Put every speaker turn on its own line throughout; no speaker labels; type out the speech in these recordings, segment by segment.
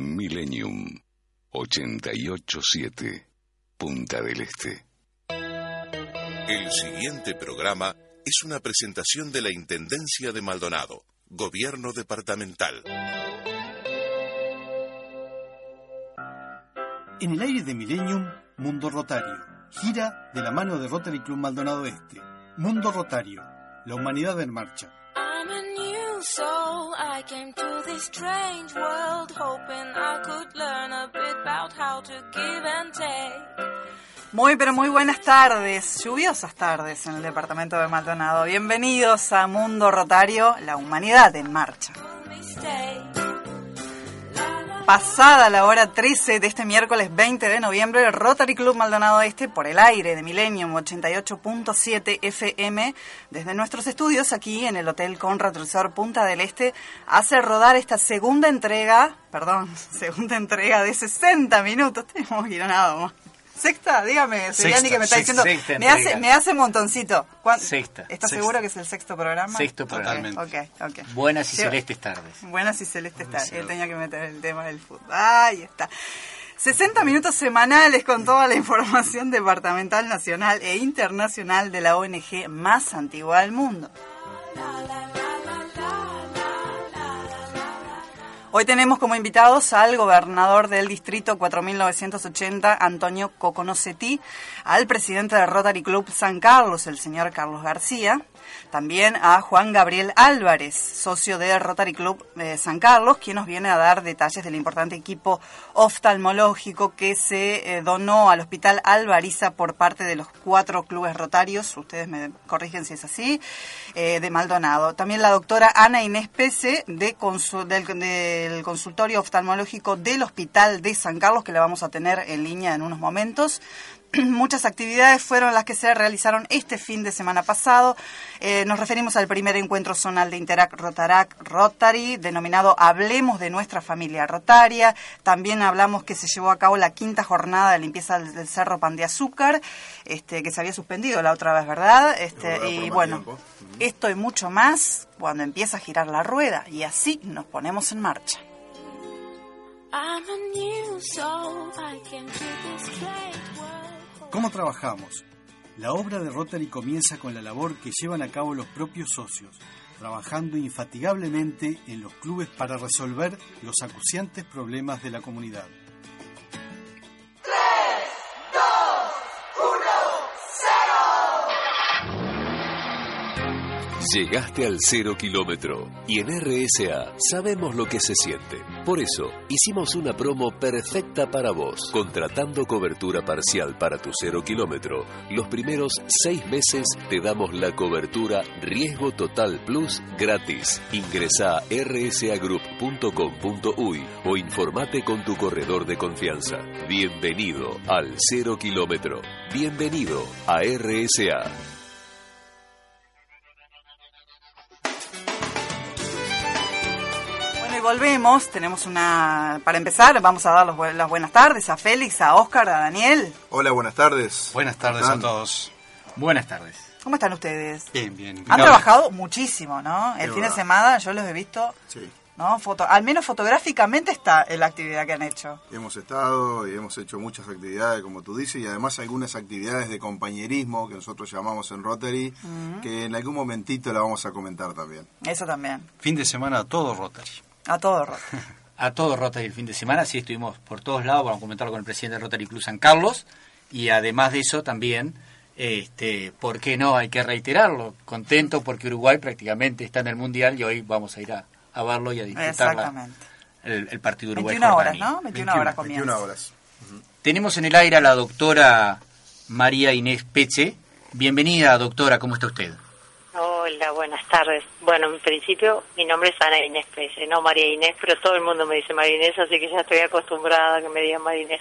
Millennium 887 Punta del Este.
El siguiente programa es una presentación de la Intendencia de Maldonado, Gobierno Departamental.
En el aire de Millennium, Mundo Rotario. Gira de la mano de Rotary Club Maldonado Este. Mundo Rotario. La humanidad en marcha.
I'm a new soul. I came to this strange world hoping I could learn a bit about how to give and take.
Muy, pero muy buenas tardes, lluviosas tardes en el departamento de Maldonado. Bienvenidos a Mundo Rotario, la humanidad en marcha. Pasada la hora 13 de este miércoles 20 de noviembre, el Rotary Club Maldonado Este por el aire de Millennium 88.7 FM, desde nuestros estudios aquí en el Hotel Conrad Resort Punta del Este, hace rodar esta segunda entrega, perdón, segunda entrega de 60 minutos, tenemos guionado. Sexta, dígame, Seriani, que me está diciendo.
sexta
me, hace, me hace montoncito. ¿Cuán-
Sexta,
¿Estás
sexta.
seguro que es el sexto programa?
Sexto programa.
Ok, ok.
Buenas y celestes tardes.
Buenas y celestes tardes. Él tenía que meter el tema del fútbol. Ahí está. 60 minutos semanales con toda la información departamental, nacional e internacional de la ONG más antigua del mundo. Hoy tenemos como invitados al gobernador del distrito 4980, Antonio Coconosetí, al presidente de Rotary Club San Carlos, el señor Carlos García, también a Juan Gabriel Álvarez, socio de Rotary Club eh, San Carlos, quien nos viene a dar detalles del importante equipo oftalmológico que se eh, donó al Hospital Alvariza por parte de los cuatro clubes rotarios, ustedes me corrigen si es así, eh, de Maldonado. También la doctora Ana Inés Pese de consu- del, del consultorio oftalmológico del Hospital de San Carlos, que la vamos a tener en línea en unos momentos. Muchas actividades fueron las que se realizaron este fin de semana pasado. Eh, nos referimos al primer encuentro zonal de Interac Rotarac Rotary, denominado Hablemos de nuestra familia rotaria. También hablamos que se llevó a cabo la quinta jornada de limpieza del, del Cerro Pan de Azúcar, este, que se había suspendido la otra vez, ¿verdad? Este, y bueno,
tiempo.
esto y mucho más cuando empieza a girar la rueda. Y así nos ponemos en marcha.
I'm a new soul. I came to this strange world.
¿Cómo trabajamos? La obra de Rotary comienza con la labor que llevan a cabo los propios socios, trabajando infatigablemente en los clubes para resolver los acuciantes problemas de la comunidad.
Llegaste al cero kilómetro y en RSA sabemos lo que se siente. Por eso hicimos una promo perfecta para vos, contratando cobertura parcial para tu cero kilómetro. Los primeros seis meses te damos la cobertura Riesgo Total Plus gratis. Ingresa a rsagroup.com.uy o informate con tu corredor de confianza. Bienvenido al cero kilómetro. Bienvenido a RSA.
Volvemos. Tenemos una. Para empezar, vamos a dar los las buenas tardes a Félix, a Oscar, a Daniel.
Hola, buenas tardes.
Buenas tardes a todos. Buenas tardes.
¿Cómo están ustedes?
Bien, bien.
Han trabajado muchísimo, ¿no? El fin de semana yo los he visto,
Sí,
¿no? Foto, al menos fotográficamente está en la actividad que han hecho.
hemos estado y hemos hecho muchas actividades, como tú dices, y además algunas actividades de compañerismo que nosotros llamamos en Rotary, que en algún momentito la vamos a comentar también.
Eso también.
Fin de semana a todo Rotary.
A todo roto.
A todo Rotary el fin de semana, sí estuvimos por todos lados, vamos a comentarlo con el presidente de Rotary Club San Carlos, y además de eso también, este, ¿por qué no? Hay que reiterarlo, contento porque Uruguay prácticamente está en el Mundial y hoy vamos a ir a, a verlo y a disfrutar la-
Exactamente.
el, el partido
21 horas. ¿no? 21 horas comienza.
21 horas.
Tenemos en el aire a la doctora María Inés Peche. Bienvenida, doctora, ¿cómo está usted?
Hola, buenas tardes. Bueno, en principio mi nombre es Ana Inés Pese, no María Inés, pero todo el mundo me dice María Inés, así que ya estoy acostumbrada a que me digan María Inés.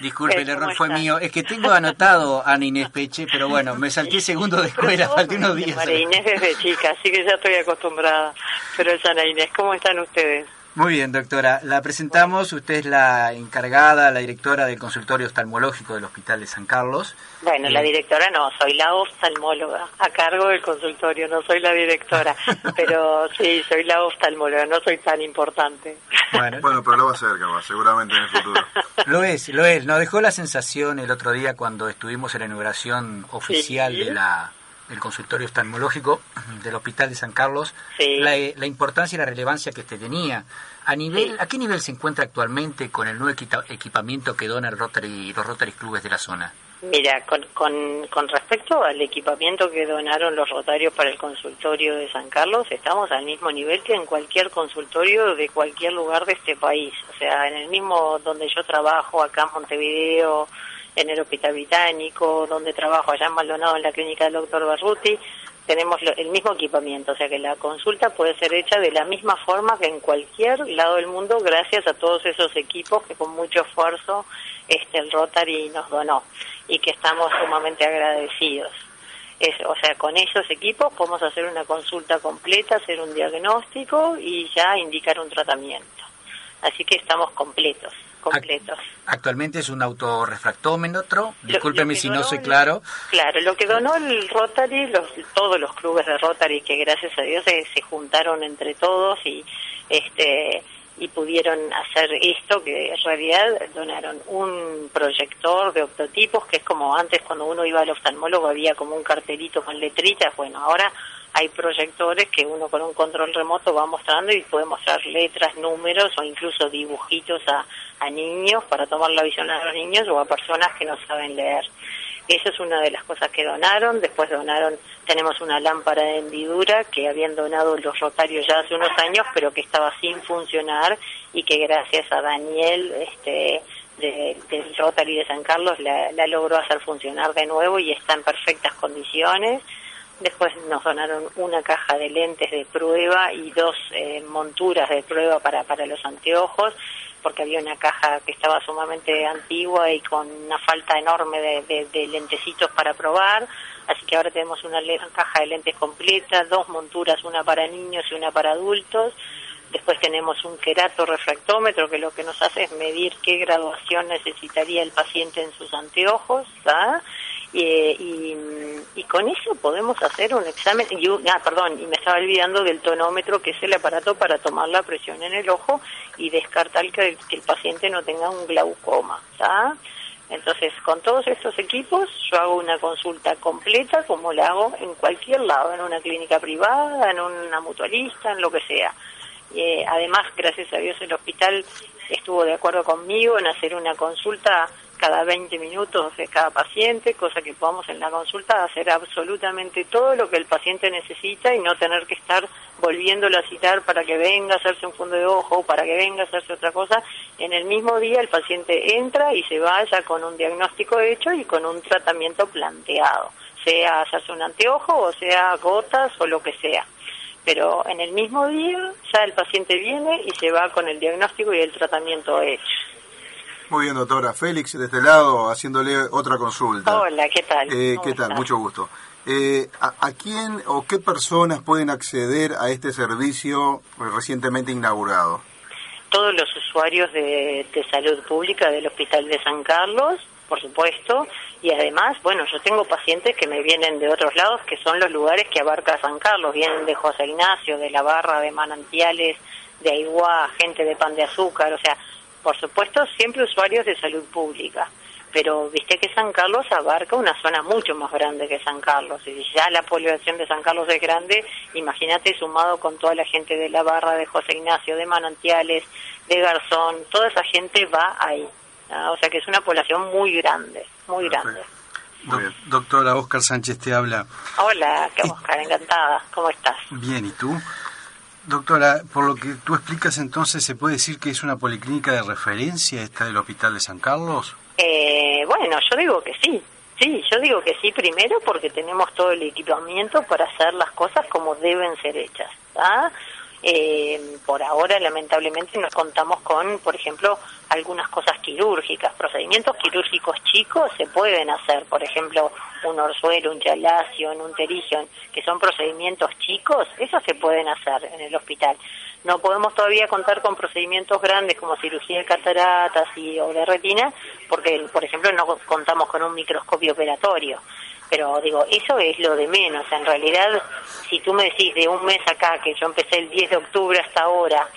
Disculpe,
Eh,
el error
¿cómo
fue mío. Es que tengo anotado Ana Inés Peche, pero bueno, me salté segundo de escuela, falté unos días.
María Inés desde chica, así que ya estoy acostumbrada. Pero es Ana Inés, ¿cómo están ustedes?
Muy bien, doctora. La presentamos. Usted es la encargada, la directora del consultorio oftalmológico del Hospital de San Carlos.
Bueno, la directora no, soy la oftalmóloga, a cargo del consultorio, no soy la directora, pero sí, soy la oftalmóloga, no soy tan importante.
Bueno,
Bueno, pero lo va a hacer, capaz, seguramente en el futuro.
lo es, lo es. Nos dejó la sensación el otro día cuando estuvimos en la inauguración oficial
Sí.
de la del consultorio oftalmológico del Hospital de San Carlos,
Sí.
la, la importancia y la relevancia que este tenía. A nivel,
Sí.
¿A qué nivel se encuentra actualmente con el nuevo equipamiento que dona el Rotary, los Rotary Clubes de la zona?
Mira, con, con, con respecto al equipamiento que donaron los rotarios para el consultorio de San Carlos, estamos al mismo nivel que en cualquier consultorio de cualquier lugar de este país. O sea, en el mismo donde yo trabajo, acá en Montevideo, en el Hospital Británico, donde trabajo allá en Maldonado, en la clínica del doctor Barruti, tenemos el mismo equipamiento. O sea, que la consulta puede ser hecha de la misma forma que en cualquier lado del mundo, gracias a todos esos equipos que con mucho esfuerzo este el Rotary nos donó y que estamos sumamente agradecidos. O sea, con esos equipos podemos hacer una consulta completa, hacer un diagnóstico y ya indicar un tratamiento. Así que estamos completos, completos.
Actualmente es un autorrefractómetro. Discúlpeme si no soy claro.
Claro, lo que donó el Rotary, los, todos los clubes de Rotary que gracias a Dios se, se juntaron entre todos y este y pudieron hacer esto que en realidad donaron un proyector de optotipos que es como antes cuando uno iba al oftalmólogo había como un cartelito con letritas, bueno, ahora hay proyectores que uno con un control remoto va mostrando y puede mostrar letras, números o incluso dibujitos a, a niños para tomar la visión a los niños o a personas que no saben leer. Eso es una de las cosas que donaron. Después donaron, tenemos una lámpara de hendidura que habían donado los rotarios ya hace unos años, pero que estaba sin funcionar y que gracias a Daniel, este, de- del Rotary de San Carlos, la, la logró hacer funcionar de nuevo y está en perfectas condiciones. Después nos donaron una caja de lentes de prueba y dos eh, monturas de prueba para, para los anteojos, porque había una caja que estaba sumamente antigua y con una falta enorme de, de- de lentecitos para probar. Así que ahora tenemos una caja de lentes completa, dos monturas, una para niños y una para adultos. Después tenemos un querato refractómetro que lo que nos hace es medir qué graduación necesitaría el paciente en sus anteojos. ¿ah? Y, y, y con eso podemos hacer un examen. Y, un- ah, perdón, y me estaba olvidando del tonómetro, que es el aparato para tomar la presión en el ojo y descartar que el, que el paciente no tenga un glaucoma. ¿tá? Entonces, con todos estos equipos, yo hago una consulta completa, como la hago en cualquier lado, en una clínica privada, en una mutualista, en lo que sea. Eh, además, gracias a Dios, el hospital estuvo de acuerdo conmigo en hacer una consulta cada 20 minutos de cada paciente, cosa que podamos en la consulta hacer absolutamente todo lo que el paciente necesita y no tener que estar volviéndolo a citar para que venga a hacerse un fondo de ojo, para que venga a hacerse otra cosa. En el mismo día el paciente entra y se vaya con un diagnóstico hecho y con un tratamiento planteado, sea hacerse un anteojo o sea gotas o lo que sea pero en el mismo día ya el paciente viene y se va con el diagnóstico y el tratamiento hecho.
Muy bien, doctora. Félix, de este lado, haciéndole otra consulta.
Hola, ¿qué tal?
Eh,
¿Cómo
¿Qué tal? Mucho gusto. Eh, ¿a, a quién o qué personas pueden acceder a este servicio recientemente inaugurado?
Todos los usuarios de, de salud pública del Hospital de San Carlos, por supuesto, y además, bueno, yo tengo pacientes que me vienen de otros lados, que son los lugares que abarca San Carlos, vienen de José Ignacio, de la Barra, de Manantiales, de Aiguá, gente de Pan de Azúcar, o sea, por supuesto, siempre usuarios de salud pública. Pero viste que San Carlos abarca una zona mucho más grande que San Carlos. Y si ya la población de San Carlos es grande, imagínate sumado con toda la gente de la barra de José Ignacio, de Manantiales, de Garzón, toda esa gente va ahí. ¿ah? O sea que es una población muy grande, muy grande.
Doctora Oscar Sánchez te habla.
Hola, qué Oscar, encantada. ¿Cómo estás?
Bien, ¿y tú? Doctora, por lo que tú explicas entonces, ¿se puede decir que es una policlínica de referencia esta del Hospital de San Carlos?
Eh, bueno, yo digo que sí. Sí, yo digo que sí primero porque tenemos todo el equipamiento para hacer las cosas como deben ser hechas. ¿tá? Eh, por ahora, lamentablemente, no contamos con, por ejemplo, algunas cosas quirúrgicas. Procedimientos quirúrgicos chicos se pueden hacer, por ejemplo, un orzuelo, un chalacio, un terigion, que son procedimientos chicos, eso se pueden hacer en el hospital. No podemos todavía contar con procedimientos grandes como cirugía de cataratas y, o de retina, porque, por ejemplo, no contamos con un microscopio operatorio. Pero digo, eso es lo de menos. En realidad, si tú me decís de un mes acá, que yo empecé el 10 de octubre hasta ahora,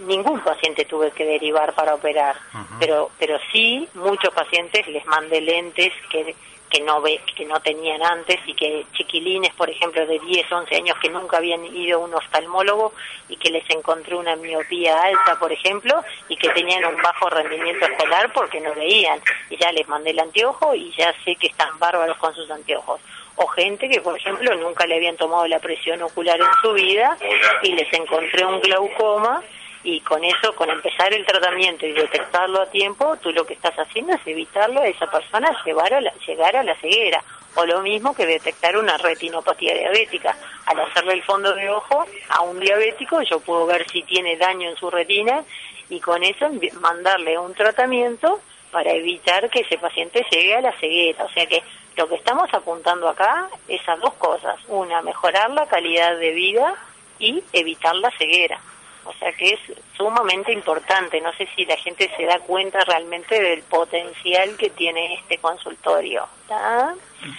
ningún paciente tuve que derivar para operar, pero pero sí muchos pacientes les mandé lentes que que no ve, que no tenían antes y que chiquilines, por ejemplo, de 10, 11 años que nunca habían ido a un oftalmólogo y que les encontré una miopía alta, por ejemplo, y que tenían un bajo rendimiento escolar porque no veían. Y ya les mandé el anteojo y ya sé que están bárbaros con sus anteojos. O gente que, por ejemplo, nunca le habían tomado la presión ocular en su vida y les encontré un glaucoma y con eso, con empezar el tratamiento y detectarlo a tiempo, tú lo que estás haciendo es evitarlo a esa persona llevar a la, llegar a la ceguera. O lo mismo que detectar una retinopatía diabética. Al hacerle el fondo de ojo a un diabético, yo puedo ver si tiene daño en su retina y con eso mandarle un tratamiento para evitar que ese paciente llegue a la ceguera. O sea que lo que estamos apuntando acá es a dos cosas. Una, mejorar la calidad de vida y evitar la ceguera. O sea que es sumamente importante. No sé si la gente se da cuenta realmente del potencial que tiene este consultorio.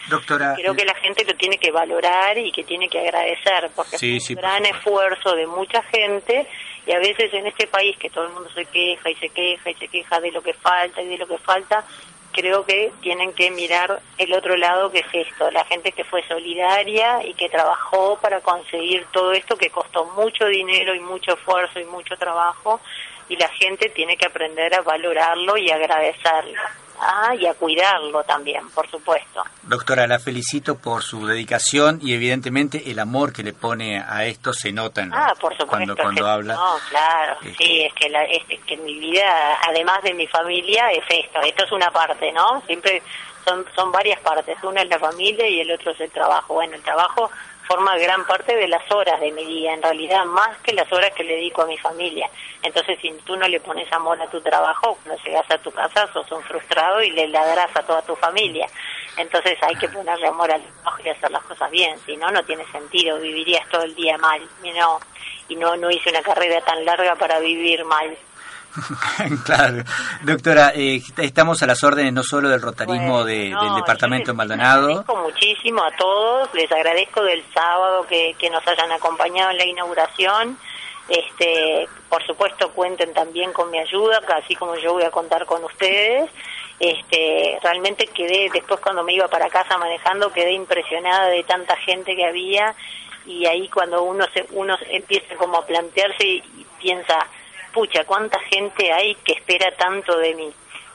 Doctora.
Creo que la gente lo tiene que valorar y que tiene que agradecer porque es un gran esfuerzo de mucha gente y a veces en este país que todo el mundo se queja y se queja y se queja de lo que falta y de lo que falta creo que tienen que mirar el otro lado que es esto, la gente que fue solidaria y que trabajó para conseguir todo esto que costó mucho dinero y mucho esfuerzo y mucho trabajo y la gente tiene que aprender a valorarlo y agradecerlo. Ah, y a cuidarlo también, por supuesto.
Doctora, la felicito por su dedicación y evidentemente el amor que le pone a esto se nota en
ah, por supuesto,
cuando, cuando habla.
No, claro, sí, este. es que, la, es que mi vida, además de mi familia, es esto. Esto es una parte, ¿no? Siempre son, son varias partes. Una es la familia y el otro es el trabajo. Bueno, el trabajo forma gran parte de las horas de mi día, en realidad más que las horas que le dedico a mi familia. Entonces, si tú no le pones amor a tu trabajo, cuando llegas a tu casa sos un frustrado y le ladras a toda tu familia. Entonces hay que ponerle amor al trabajo y hacer las cosas bien, si no, no tiene sentido, vivirías todo el día mal. Y no, y no, no hice una carrera tan larga para vivir mal.
claro. Doctora, eh, estamos a las órdenes no solo del rotarismo del departamento de Maldonado.
Les agradezco muchísimo a todos, les agradezco del sábado que, que nos hayan acompañado en la inauguración. Este, por supuesto cuenten también con mi ayuda, así como yo voy a contar con ustedes. Este, realmente quedé después cuando me iba para casa manejando quedé impresionada de tanta gente que había y ahí cuando uno se uno empieza como a plantearse y piensa pucha, cuánta gente hay que espera tanto de mí.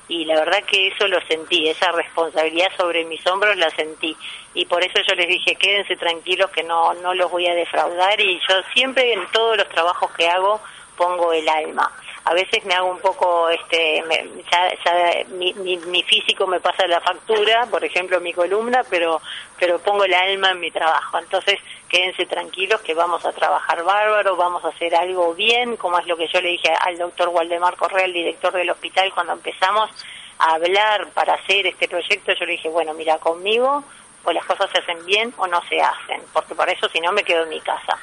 Y la verdad que eso lo sentí, esa responsabilidad sobre mis hombros la sentí. Y por eso yo les dije, quédense tranquilos que no, no los voy a defraudar. Y yo siempre en todos los trabajos que hago pongo el alma a veces me hago un poco, este, ya, mi, mi, físico me pasa la factura, por ejemplo mi columna, pero, pero pongo el alma en mi trabajo. Entonces quédense tranquilos que vamos a trabajar bárbaro, vamos a hacer algo bien, como es lo que yo le dije al doctor Waldemar Correa, el director del hospital, cuando empezamos a hablar para hacer este proyecto, yo le dije, bueno, mira, conmigo o las cosas se hacen bien o no se hacen, porque para eso si no me quedo en mi casa.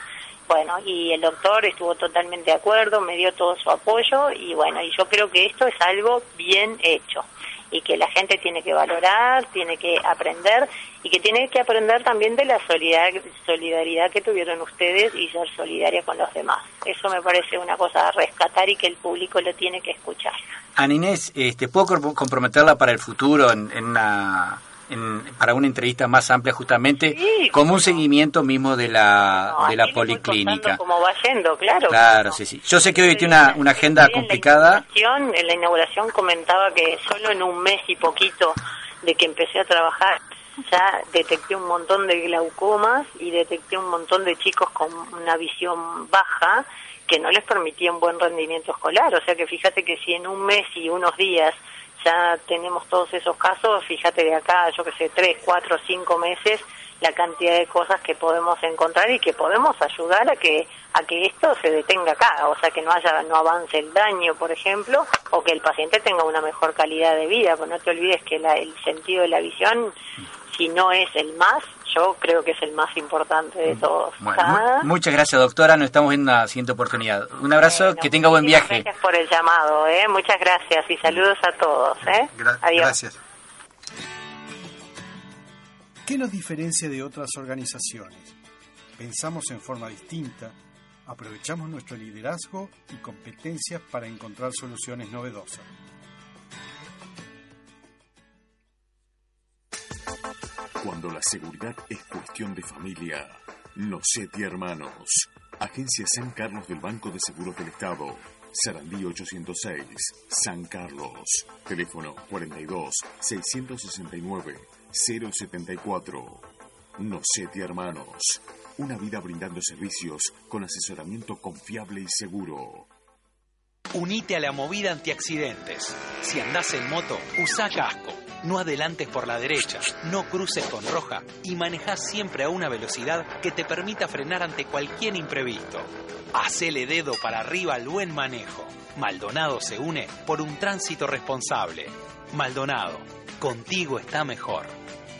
Bueno, y el doctor estuvo totalmente de acuerdo, me dio todo su apoyo y bueno, y yo creo que esto es algo bien hecho y que la gente tiene que valorar, tiene que aprender y que tiene que aprender también de la solidaridad que tuvieron ustedes y ser solidaria con los demás. Eso me parece una cosa a rescatar y que el público lo tiene que escuchar.
Ana Inés, este, ¿puedo comprometerla para el futuro en, en una para una entrevista más amplia justamente como un seguimiento mismo de la de la policlínica.
Como va yendo, claro.
Claro, sí, sí. Yo sé que hoy tiene una, una agenda complicada.
En la, inauguración, comentaba que solo en un mes y poquito de que empecé a trabajar ya detecté un montón de glaucomas y detecté un montón de chicos con una visión baja que no les permitía un buen rendimiento escolar. O sea que fíjate que si en un mes y unos días ya tenemos todos esos casos, fíjate de acá, yo que sé, tres, cuatro, cinco meses, la cantidad de cosas que podemos encontrar y que podemos ayudar a que a que esto se detenga acá, o sea que no haya no avance el daño, por ejemplo, o que el paciente tenga una mejor calidad de vida, pues no te olvides que la, el sentido de la visión si no es el más, yo creo que es el más importante de todos.
Bueno,
¿Ah?
mu- muchas gracias, doctora. Nos estamos viendo en la siguiente oportunidad. Un abrazo,
Bueno,
que tenga buen viaje.
Gracias por el llamado, ¿eh? muchas gracias y saludos a todos. ¿eh? Adiós.
Gracias.
¿Qué nos diferencia de otras organizaciones? Pensamos en forma distinta, aprovechamos nuestro liderazgo y competencias para encontrar soluciones novedosas.
Cuando la seguridad es cuestión de familia, Nocetti Hermanos. Agencia San Carlos del Banco de Seguros del Estado. Sarandí 806, San Carlos. Teléfono 42 669 074. Nocetti Hermanos. Una vida brindando servicios con asesoramiento confiable y seguro.
Unite a la movida antiaccidentes. Si andás en moto, usa casco. No adelantes por la derecha, no cruces con roja y maneja siempre a una velocidad que te permita frenar ante cualquier imprevisto. Hacele dedo para arriba al buen manejo. Maldonado se une por un tránsito responsable. Maldonado, contigo está mejor.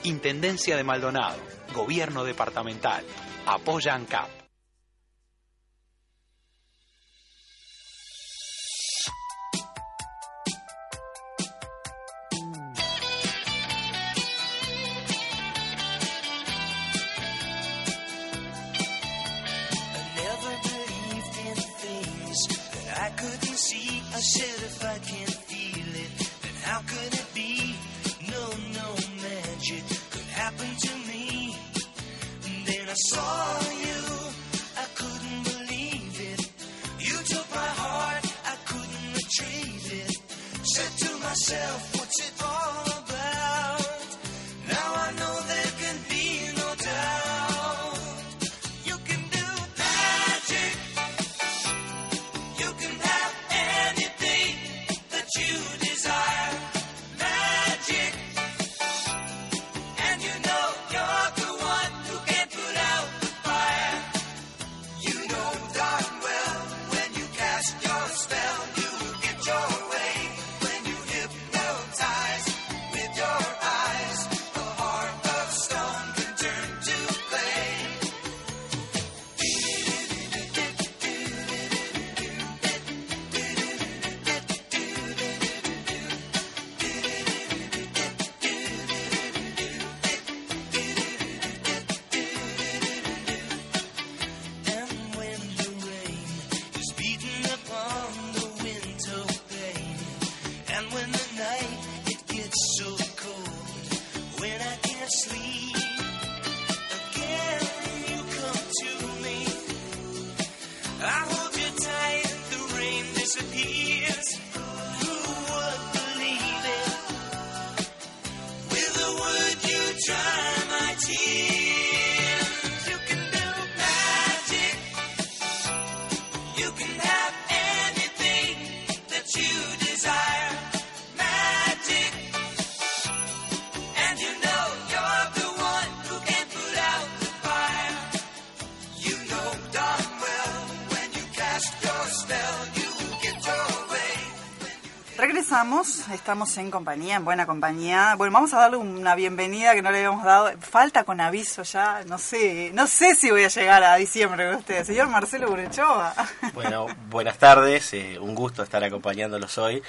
Intendencia de Maldonado, Gobierno Departamental. Apoya ANCAP.
See. I said if I can't feel it, then how could it be? No, no magic could happen to me. And then I saw you, I couldn't believe it. You took my heart, I couldn't retrieve it. Said to myself, what's it all
Regresamos, estamos en compañía, en buena compañía. Bueno, vamos a darle una bienvenida que no le habíamos dado. Falta con aviso ya, no sé, no sé si voy a llegar a diciembre con ustedes. Señor Marcelo Burechoa.
Bueno, buenas tardes, eh, un gusto estar acompañándolos hoy.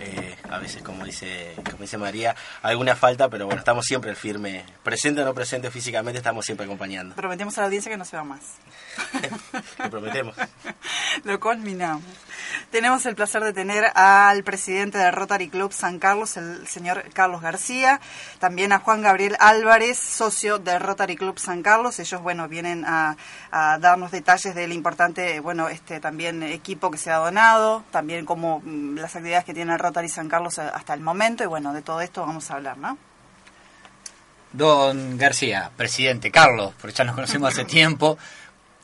Eh, a veces, como dice, como dice María, alguna falta, pero bueno, estamos siempre al firme. Presente o no presente físicamente, estamos siempre acompañando.
Prometemos a la audiencia que no se va más.
Lo prometemos.
Lo culminamos. Tenemos el placer de tener al presidente del Rotary Club San Carlos, el señor Carlos García, también a Juan Gabriel Álvarez, socio del Rotary Club San Carlos. Ellos, bueno, vienen a, a darnos detalles del importante, bueno, este también equipo que se ha donado, también como mm, las actividades que tiene el Rotary San Carlos hasta el momento, y bueno, de todo esto vamos a hablar, ¿no?
Don García, presidente, Carlos, porque ya nos conocemos hace tiempo.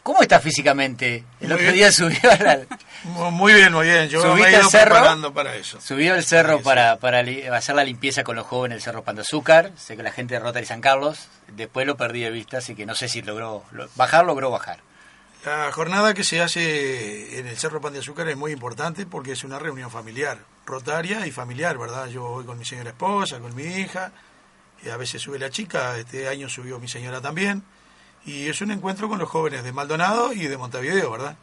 ¿Cómo está físicamente? El
Muy
otro
bien.
día subió al,
Mu- Muy bien, muy bien. Yo me
¿Subiste
he ido
al cerro?
preparando para eso.
Subió el cerro para, para li- hacer la limpieza con los jóvenes del Cerro Pan de Azúcar. Sé que la gente de Rotary San Carlos. Después lo perdí de vista, así que no sé si logró lo- bajar, logró bajar.
La jornada que se hace en el Cerro Pan de Azúcar es muy importante porque es una reunión familiar, rotaria y familiar, ¿verdad? Yo voy con mi señora esposa, con mi hija, a veces sube la chica, este año subió mi señora también, y es un encuentro con los jóvenes de Maldonado y de Montevideo, ¿verdad?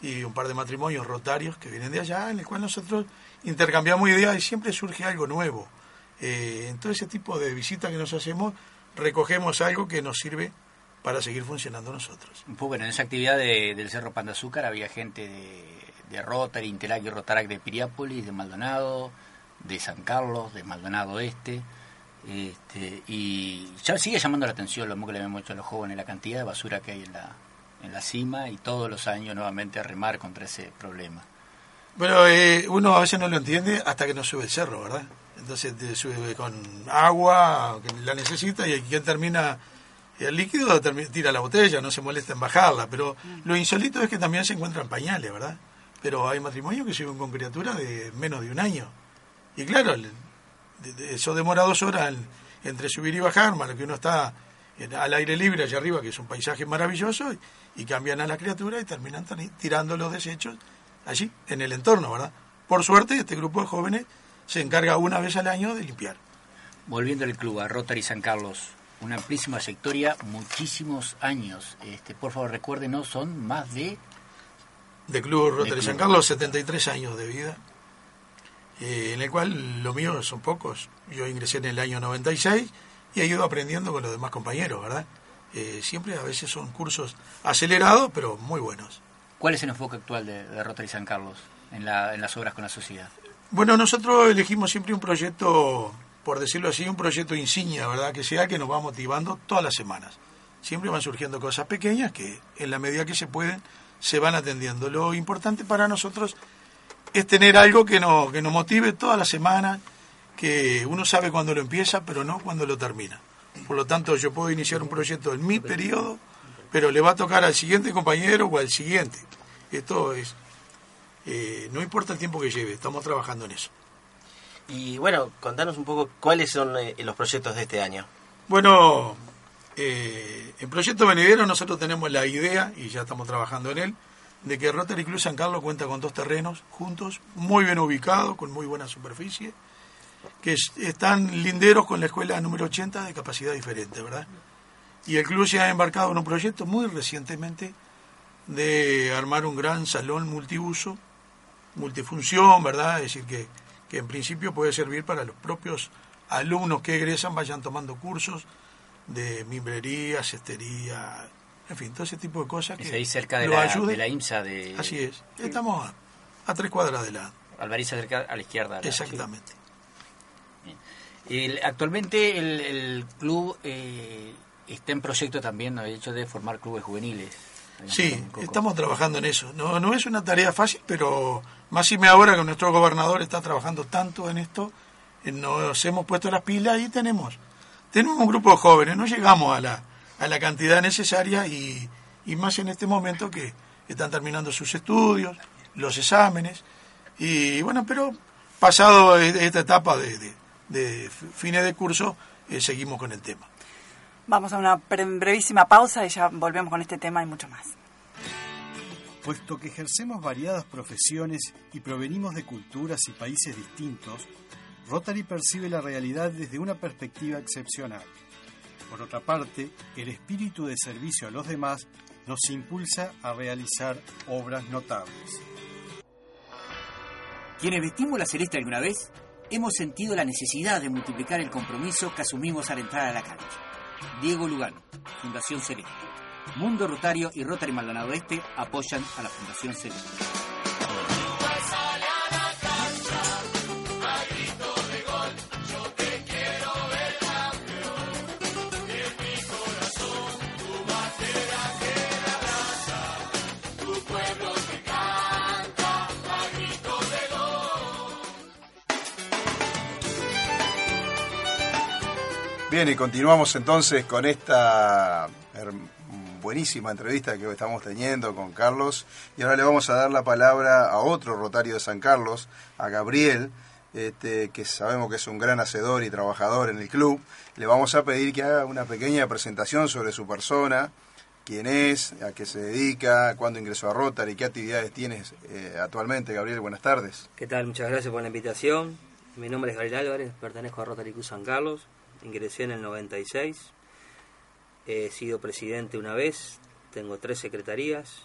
Y un par de matrimonios rotarios que vienen de allá, en el cual nosotros intercambiamos ideas y siempre surge algo nuevo. Eh, en todo ese tipo de visitas que nos hacemos, recogemos algo que nos sirve para seguir funcionando nosotros.
Pues bueno, en esa actividad de- del Cerro Pan de Azúcar había gente de, de Rotary, Interac y Rotarac de Piriápolis, de Maldonado, de San Carlos, de Maldonado Este. Este, y ya sigue llamando la atención lo mismo que le hemos hecho a los jóvenes, la cantidad de basura que hay en la, en la cima y todos los años nuevamente a remar contra ese problema.
Bueno, eh, uno a veces no lo entiende hasta que no sube el cerro, ¿verdad? Entonces te sube con agua, que la necesita, y quien termina el líquido tira la botella, no se molesta en bajarla. Pero lo insólito es que también se encuentran pañales, ¿verdad? Pero hay matrimonios que suben con criaturas de menos de un año. Y claro, el- de- de- eso demora dos horas el- entre subir y bajar, más lo que uno está en- al aire libre allá arriba, que es un paisaje maravilloso, y, y cambian a la criatura y terminan tirando los desechos allí, en el entorno, ¿verdad? Por suerte, este grupo de jóvenes se encarga una vez al año de limpiar.
Volviendo al club, a Rotary San Carlos, una amplísima sectoria, muchísimos años. Este, por favor, recuérdenos, son más de...
De Club Rotary
De club.
San Carlos, 73 años de vida, eh, en el cual lo mío son pocos. Yo ingresé en el año 96 y he ido aprendiendo con los demás compañeros, ¿verdad? Eh, siempre a veces son cursos acelerados, pero muy buenos.
¿Cuál es el enfoque actual de, de Rotary San Carlos en, la, en las obras con la sociedad?
Bueno, nosotros elegimos siempre un proyecto, por decirlo así, un proyecto insignia, ¿verdad? Que sea que nos va motivando todas las semanas. Siempre van surgiendo cosas pequeñas que, en la medida que se pueden, se van atendiendo. Lo importante para nosotros es tener algo que nos, que nos motive toda la semana, que uno sabe cuándo lo empieza, pero no cuándo lo termina. Por lo tanto, yo puedo iniciar un proyecto en mi periodo, pero le va a tocar al siguiente compañero o al siguiente. Esto es, eh, no importa el tiempo que lleve, estamos trabajando en eso.
Y bueno, contanos un poco cuáles son eh, los proyectos de este año.
Bueno, eh, en Proyecto Venidero nosotros tenemos la idea, y ya estamos trabajando en él, de que Rotary Club San Carlos cuenta con dos terrenos juntos, muy bien ubicados, con muy buena superficie, que es- están linderos con la escuela número 80 de capacidad diferente, ¿verdad? Y el club se ha embarcado en un proyecto muy recientemente de armar un gran salón multiuso, multifunción, ¿verdad? Es decir, que, que en principio puede servir para los propios alumnos que egresan, vayan tomando cursos de mimbrería, cestería, en fin, todo ese tipo de cosas que
Es ahí cerca de
lo
la, de la IMSA de...
Así es, estamos a, a tres cuadras de la...
Alvariza cerca a la izquierda.
Exactamente.
El- actualmente el, el club eh, está en proyecto también, ¿no? de hecho, de formar clubes juveniles.
Sí, estamos trabajando en eso. No, no es una tarea fácil, pero más y me ahora que nuestro gobernador está trabajando tanto en esto, eh, nos hemos puesto las pilas y tenemos tenemos un grupo de jóvenes, no llegamos a la, a la cantidad necesaria y, y más en este momento que están terminando sus estudios, los exámenes, y bueno, pero pasado esta etapa de, de- de fines de curso, eh, seguimos con el tema.
Vamos a una bre- brevísima pausa y ya volvemos con este tema y mucho más.
Puesto que ejercemos variadas profesiones y provenimos de culturas y países distintos, Rotary percibe la realidad desde una perspectiva excepcional. Por otra parte, el espíritu de servicio a los demás nos impulsa a realizar obras notables.
Quienes vestimos la celeste alguna vez, hemos sentido la necesidad de multiplicar el compromiso que asumimos al entrar a la cancha. Diego Lugano, Fundación Celeste. Mundo Rotario y Rotary Maldonado Este apoyan a la Fundación Celeste.
Bien, y continuamos entonces con esta buenísima entrevista que estamos teniendo con Carlos. Y ahora le vamos a dar la palabra a otro Rotario de San Carlos, a Gabriel, este, que sabemos que es un gran hacedor y trabajador en el club. Le vamos a pedir que haga una pequeña presentación sobre su persona, quién es, a qué se dedica, cuándo ingresó a Rotary, qué actividades tienes eh, actualmente. Gabriel, buenas tardes.
¿Qué tal? Muchas gracias por la invitación. Mi nombre es Gabriel Álvarez, pertenezco a Rotary Club San Carlos. Ingresé en el 96. He sido presidente una vez, tengo tres secretarías.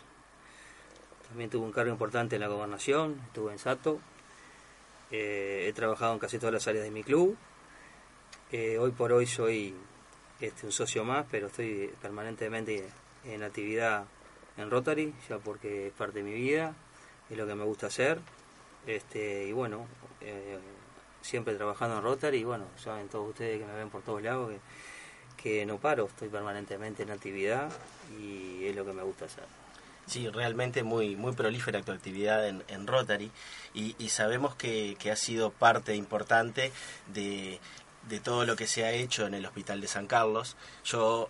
También tuve un cargo importante en la gobernación, estuve en Sato. Eh, he trabajado en casi todas las áreas de mi club. Eh, hoy por hoy soy este, un socio más, pero estoy permanentemente en actividad en Rotary, ya porque es parte de mi vida, es lo que me gusta hacer. Este, y bueno, eh, siempre trabajando en Rotary, y bueno, saben todos ustedes que me ven por todos lados que no paro, estoy permanentemente en actividad y es lo que me gusta hacer.
Sí, realmente muy muy prolífera tu actividad en, en Rotary y, y sabemos que, que ha sido parte importante de, de todo lo que se ha hecho en el Hospital de San Carlos. Yo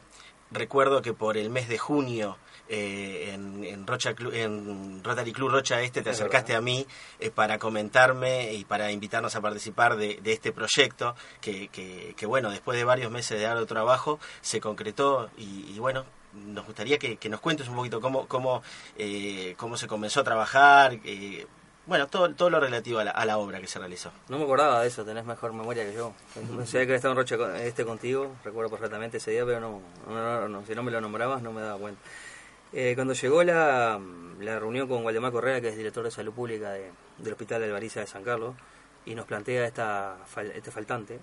recuerdo que por el mes de junio eh, en, en, Rocha, Clu- en Rotary Club Rocha Este te acercaste a mí eh, para comentarme y para invitarnos a participar de, de este proyecto que, que, que, bueno, después de varios meses de arduo trabajo se concretó y, y bueno, nos gustaría que, que nos cuentes un poquito cómo, cómo, eh, cómo se comenzó a trabajar, eh, bueno, todo, todo lo relativo a la, a la obra que se realizó.
No me acordaba de eso, tenés mejor memoria que yo. Sé que estaba en Rocha con- este contigo, recuerdo perfectamente ese día, pero no, no, no, si no me lo nombrabas no me daba cuenta. Eh, cuando llegó la, la reunión con Waldemar Correa, que es director de salud pública de- del Hospital de Albariza de San Carlos, y nos plantea esta, este faltante,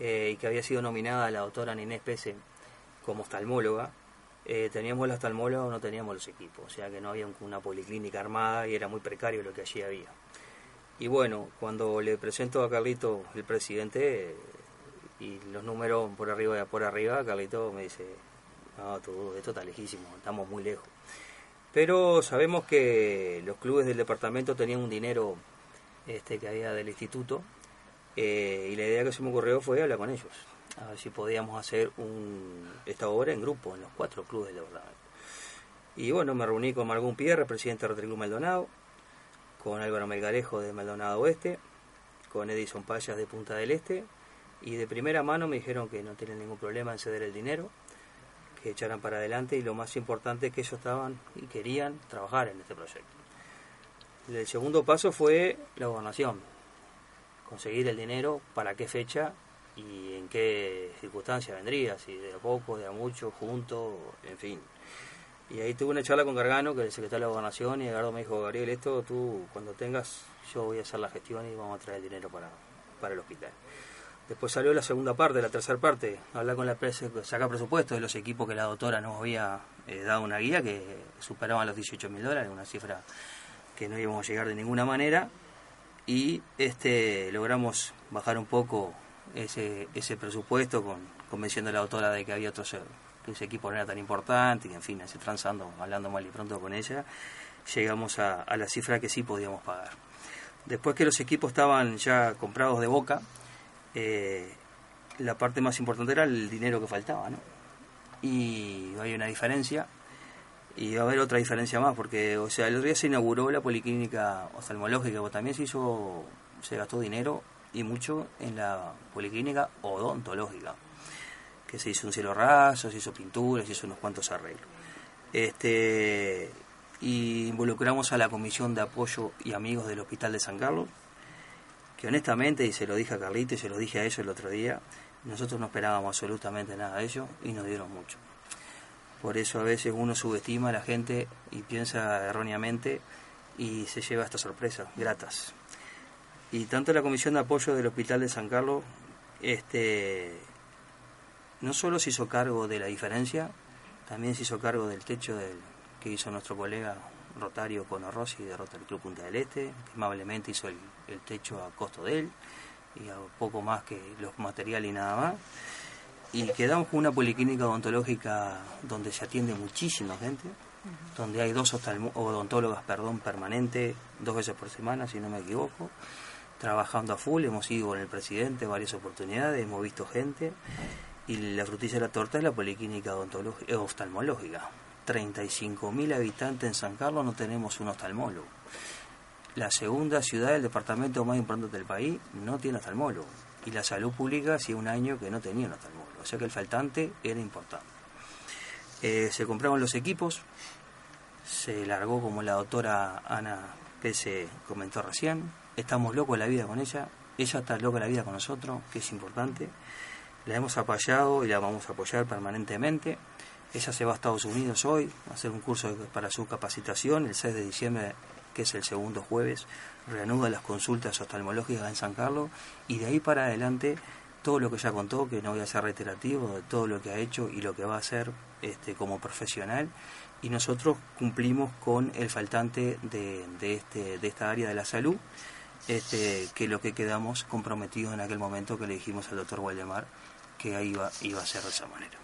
eh, y que había sido nominada la doctora Ninés Pese como oftalmóloga, eh, teníamos la oftalmóloga o no teníamos los equipos, o sea que no había un- una policlínica armada y era muy precario lo que allí había. Y bueno, cuando le presento a Carlito, el presidente, y los números por arriba por arriba, Carlito me dice, no, tú, esto está lejísimo, estamos muy lejos. Pero sabemos que los clubes del departamento tenían un dinero este, que había del instituto, eh, y la idea que se me ocurrió fue hablar con ellos, a ver si podíamos hacer un, esta obra en grupo, en los cuatro clubes del departamento. Y bueno, me reuní con Margún Pierre, presidente de Rotary Maldonado, con Álvaro Melgarejo de Maldonado Oeste, con Edison Payas de Punta del Este, y de primera mano me dijeron que no tienen ningún problema en ceder el dinero, que echaran para adelante, y lo más importante es que ellos estaban y querían trabajar en este proyecto. El segundo paso fue la gobernación, conseguir el dinero, para qué fecha y en qué circunstancia vendría, si de a poco, de a mucho, junto, en fin. Y ahí tuve una charla con Gargano, que es el secretario de Gobernación, y Edgardo me dijo, Gabriel, esto tú cuando tengas, yo voy a hacer la gestión y vamos a traer el dinero para, para el hospital. Después salió la segunda parte, la tercera parte, hablar con la presa, sacar presupuesto de los equipos que la doctora nos había eh, dado una guía que superaban los 18 mil dólares, una cifra que no íbamos a llegar de ninguna manera, y este logramos bajar un poco ese, ese presupuesto con, convenciendo a la doctora de que había otros eh, que ese equipo no era tan importante, y en fin, así transando, hablando mal y pronto con ella, llegamos a, a la cifra que sí podíamos pagar. Después que los equipos estaban ya comprados de boca, eh, la parte más importante era el dinero que faltaba, ¿no? Y hay una diferencia, y va a haber otra diferencia más, porque, o sea, el otro día se inauguró la policlínica oftalmológica, pero también se hizo, se gastó dinero y mucho en la policlínica odontológica, que se hizo un cielo raso, se hizo pintura, se hizo unos cuantos arreglos. Este, y involucramos a la Comisión de Apoyo y Amigos del Hospital de San Carlos, que honestamente, y se lo dije a Carlito y se lo dije a ellos el otro día, nosotros no esperábamos absolutamente nada de ellos y nos dieron mucho. Por eso a veces uno subestima a la gente y piensa erróneamente y se lleva estas sorpresas gratas. Y tanto la Comisión de Apoyo del Hospital de San Carlos, este, no solo se hizo cargo de la diferencia, también se hizo cargo del techo del, que hizo nuestro colega Rotario Cono Rossi de Rotary Club Punta del Este, que amablemente hizo el, el techo a costo de él y a poco más que los materiales y nada más. Y quedamos con una policlínica odontológica donde se atiende muchísima gente, donde hay dos odontólogas perdón, permanentes, dos veces por semana, si no me equivoco, trabajando a full. Hemos ido con el presidente varias oportunidades, hemos visto gente. Y la frutilla de la torta es la policlínica odontológica, oftalmológica. 35.000 habitantes en San Carlos no tenemos un oftalmólogo. La segunda ciudad del departamento más importante del país no tiene oftalmólogo. Y la salud pública hacía un año que no tenía un oftalmólogo. O sea que el faltante era importante. Eh, se compraron los equipos, se largó como la doctora Ana que se comentó recién. Estamos locos de la vida con ella, ella está loca de la vida con nosotros, que es importante. La hemos apoyado y la vamos a apoyar permanentemente. Ella se va a Estados Unidos hoy a hacer un curso para su capacitación. El 6 de diciembre, que es el segundo jueves, reanuda las consultas oftalmológicas en San Carlos y de ahí para adelante todo lo que ya contó, que no voy a ser reiterativo, de todo lo que ha hecho y lo que va a hacer este, como profesional. Y nosotros cumplimos con el faltante de, de este, de esta área de la salud, este, que lo que quedamos comprometidos en aquel momento que le dijimos al doctor Waldemar que ahí iba, iba a ser de esa manera.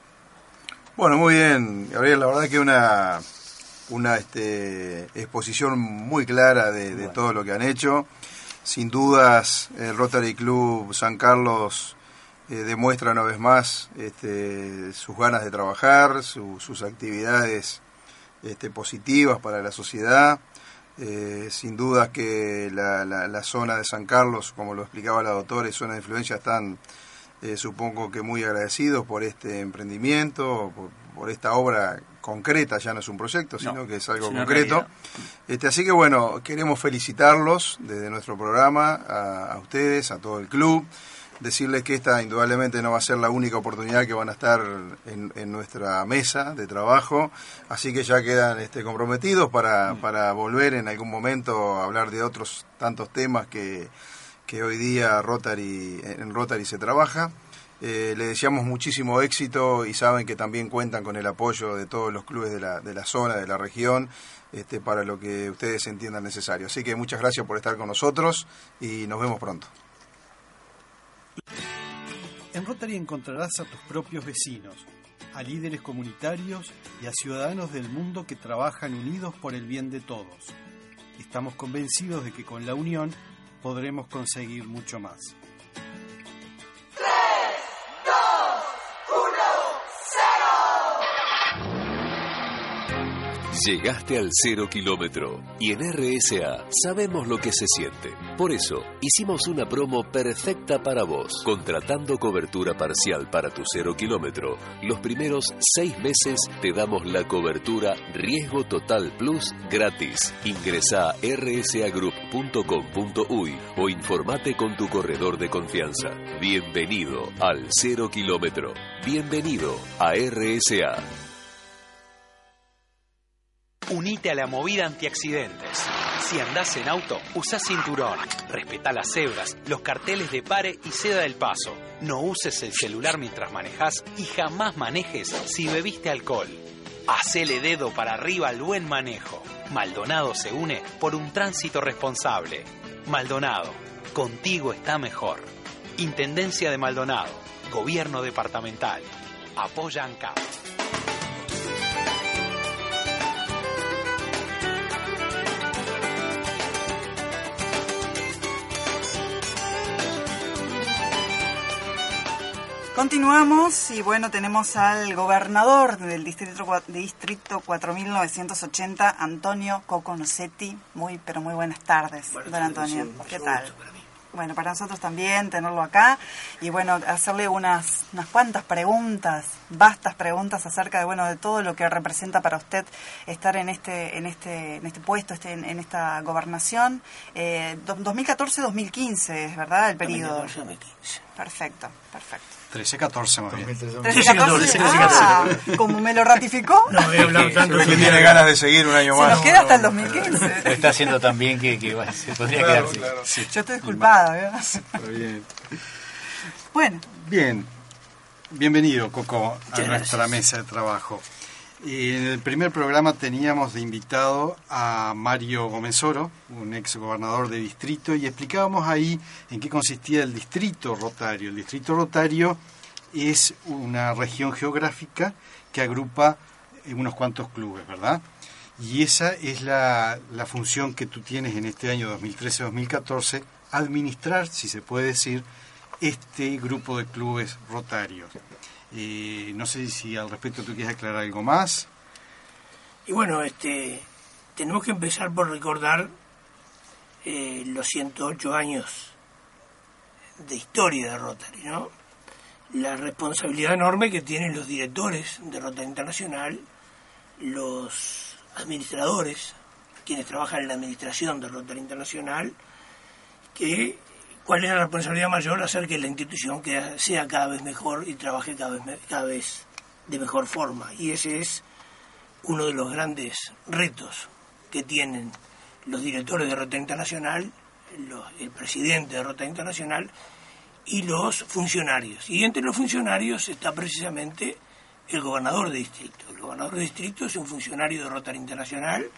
Bueno, muy bien, Gabriel, la verdad que una, una este, exposición muy clara de, de todo lo que han hecho. Sin dudas, el Rotary Club San Carlos eh, demuestra una vez más este, sus ganas de trabajar, su- sus actividades este, positivas para la sociedad. Eh, sin duda que la, la- la zona de San Carlos, como lo explicaba la doctora, y zona de influencia están, eh, supongo que muy agradecidos por este emprendimiento, por, por esta obra concreta, ya no es un proyecto, sino que es algo
es
concreto. Este, así que bueno, queremos felicitarlos desde nuestro programa, a, a ustedes, a todo el club, decirles que esta indudablemente no va a ser la única oportunidad que van a estar en, en nuestra mesa de trabajo, así que ya quedan este, comprometidos para, para volver en algún momento a hablar de otros tantos temas que, que hoy día Rotary, en Rotary se trabaja. Eh, le deseamos muchísimo éxito y saben que también cuentan con el apoyo de todos los clubes de la, de la zona, de la región, este, para lo que ustedes entiendan necesario. Así que muchas gracias por estar con nosotros y nos vemos pronto.
En Rotary encontrarás a tus propios vecinos, a líderes comunitarios y a ciudadanos del mundo que trabajan unidos por el bien de todos. Estamos convencidos de que con la unión podremos conseguir mucho más.
Llegaste al cero kilómetro y en RSA sabemos lo que se siente. Por eso hicimos una promo perfecta para vos, contratando cobertura parcial para tu cero kilómetro. Los primeros seis meses te damos la cobertura Riesgo Total Plus gratis. Ingresa a rsagroup.com.uy o informate con tu corredor de confianza. Bienvenido al cero kilómetro. Bienvenido a RSA.
Unite a la movida antiaccidentes. Si andás en auto, usa cinturón. Respeta las cebras, los carteles de pare y ceda el paso. No uses el celular mientras manejas y jamás manejes si bebiste alcohol. Hacele dedo para arriba al buen manejo. Maldonado se une por un tránsito responsable. Maldonado, contigo está mejor. Intendencia de Maldonado, Gobierno Departamental. Apoya ANCAP.
Continuamos y bueno, tenemos al gobernador del distrito, distrito 4980, Antonio Coconocetti. Muy, pero muy buenas tardes, don Antonio. ¿Qué tal? Bueno, para nosotros también tenerlo acá y bueno, hacerle unas, unas cuantas preguntas, vastas preguntas acerca de bueno de todo lo que representa para usted estar en este en este en este puesto, este, en, en esta gobernación. Eh, do- 2014-2015 es verdad el periodo.
2014-2015.
Perfecto, perfecto.
13-14 más bien.
13-14, ah, como me lo ratificó,
Se ve que tiene ganas de seguir un año
se
más.
nos queda hasta el 2015.
Lo está haciendo tan bien que, que va- se podría
Claro,
quedarse.
claro.
Sí.
Yo estoy disculpada, ¿verdad?
Está bien.
Bueno,
Bien, bienvenido Coco a
Muchas
nuestra
gracias.
mesa de trabajo. En el primer programa teníamos de invitado a Mario Gomenzoro, un ex gobernador de distrito, y explicábamos ahí en qué consistía el distrito rotario. El distrito rotario es una región geográfica que agrupa eh, unos cuantos clubes, ¿verdad? Y esa es la, la función que tú tienes en este año 2013-2014, administrar, si se puede decir, este grupo de clubes rotarios. Eh, no sé si al respecto tú quieres aclarar algo más.
Y bueno, este, tenemos que empezar por recordar eh, los 108 años de historia de Rotary, ¿no? La responsabilidad enorme que tienen los directores de Rotary Internacional, los administradores, quienes trabajan en la administración de Rotary Internacional, que cuál es la responsabilidad mayor hacer que la institución sea cada vez mejor y trabaje cada vez, cada vez de mejor forma. Y ese es uno de los grandes retos que tienen los directores de Rota Internacional, el presidente de Rota Internacional y los funcionarios. Y entre los funcionarios está precisamente el gobernador de distrito. El gobernador de distrito es un funcionario de Rotary Internacional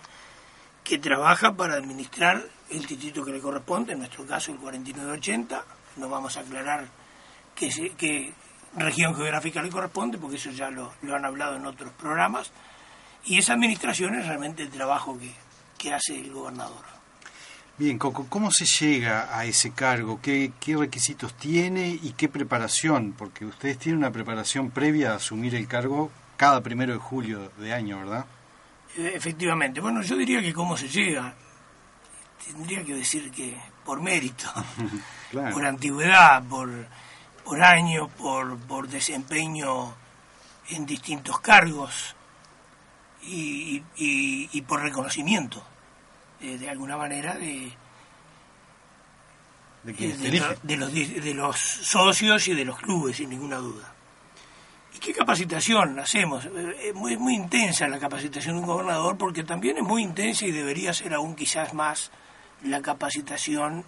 que trabaja para administrar el distrito que le corresponde, en nuestro caso el 4980. No vamos a aclarar qué, región geográfica le corresponde, porque eso ya lo, lo han hablado en otros programas. Y esa administración es realmente el trabajo que, que hace el gobernador.
Bien, Coco, ¿cómo se llega a ese cargo? ¿Qué, ¿Qué requisitos tiene y qué preparación? Porque ustedes tienen una preparación previa a asumir el cargo cada primero de julio de año, ¿verdad?
Eh, Efectivamente. Bueno, yo diría que cómo se llega. Tendría que decir que por mérito,
Claro.
por antigüedad, por, por años, por, por desempeño en distintos cargos y, y- y por reconocimiento, eh, de alguna manera, de,
¿De
eh, de, lo- de los, de los socios y de los clubes, sin ninguna duda. ¿Y qué capacitación hacemos? Eh, Es muy, muy intensa la capacitación de un gobernador porque también es muy intensa y debería ser aún quizás más la capacitación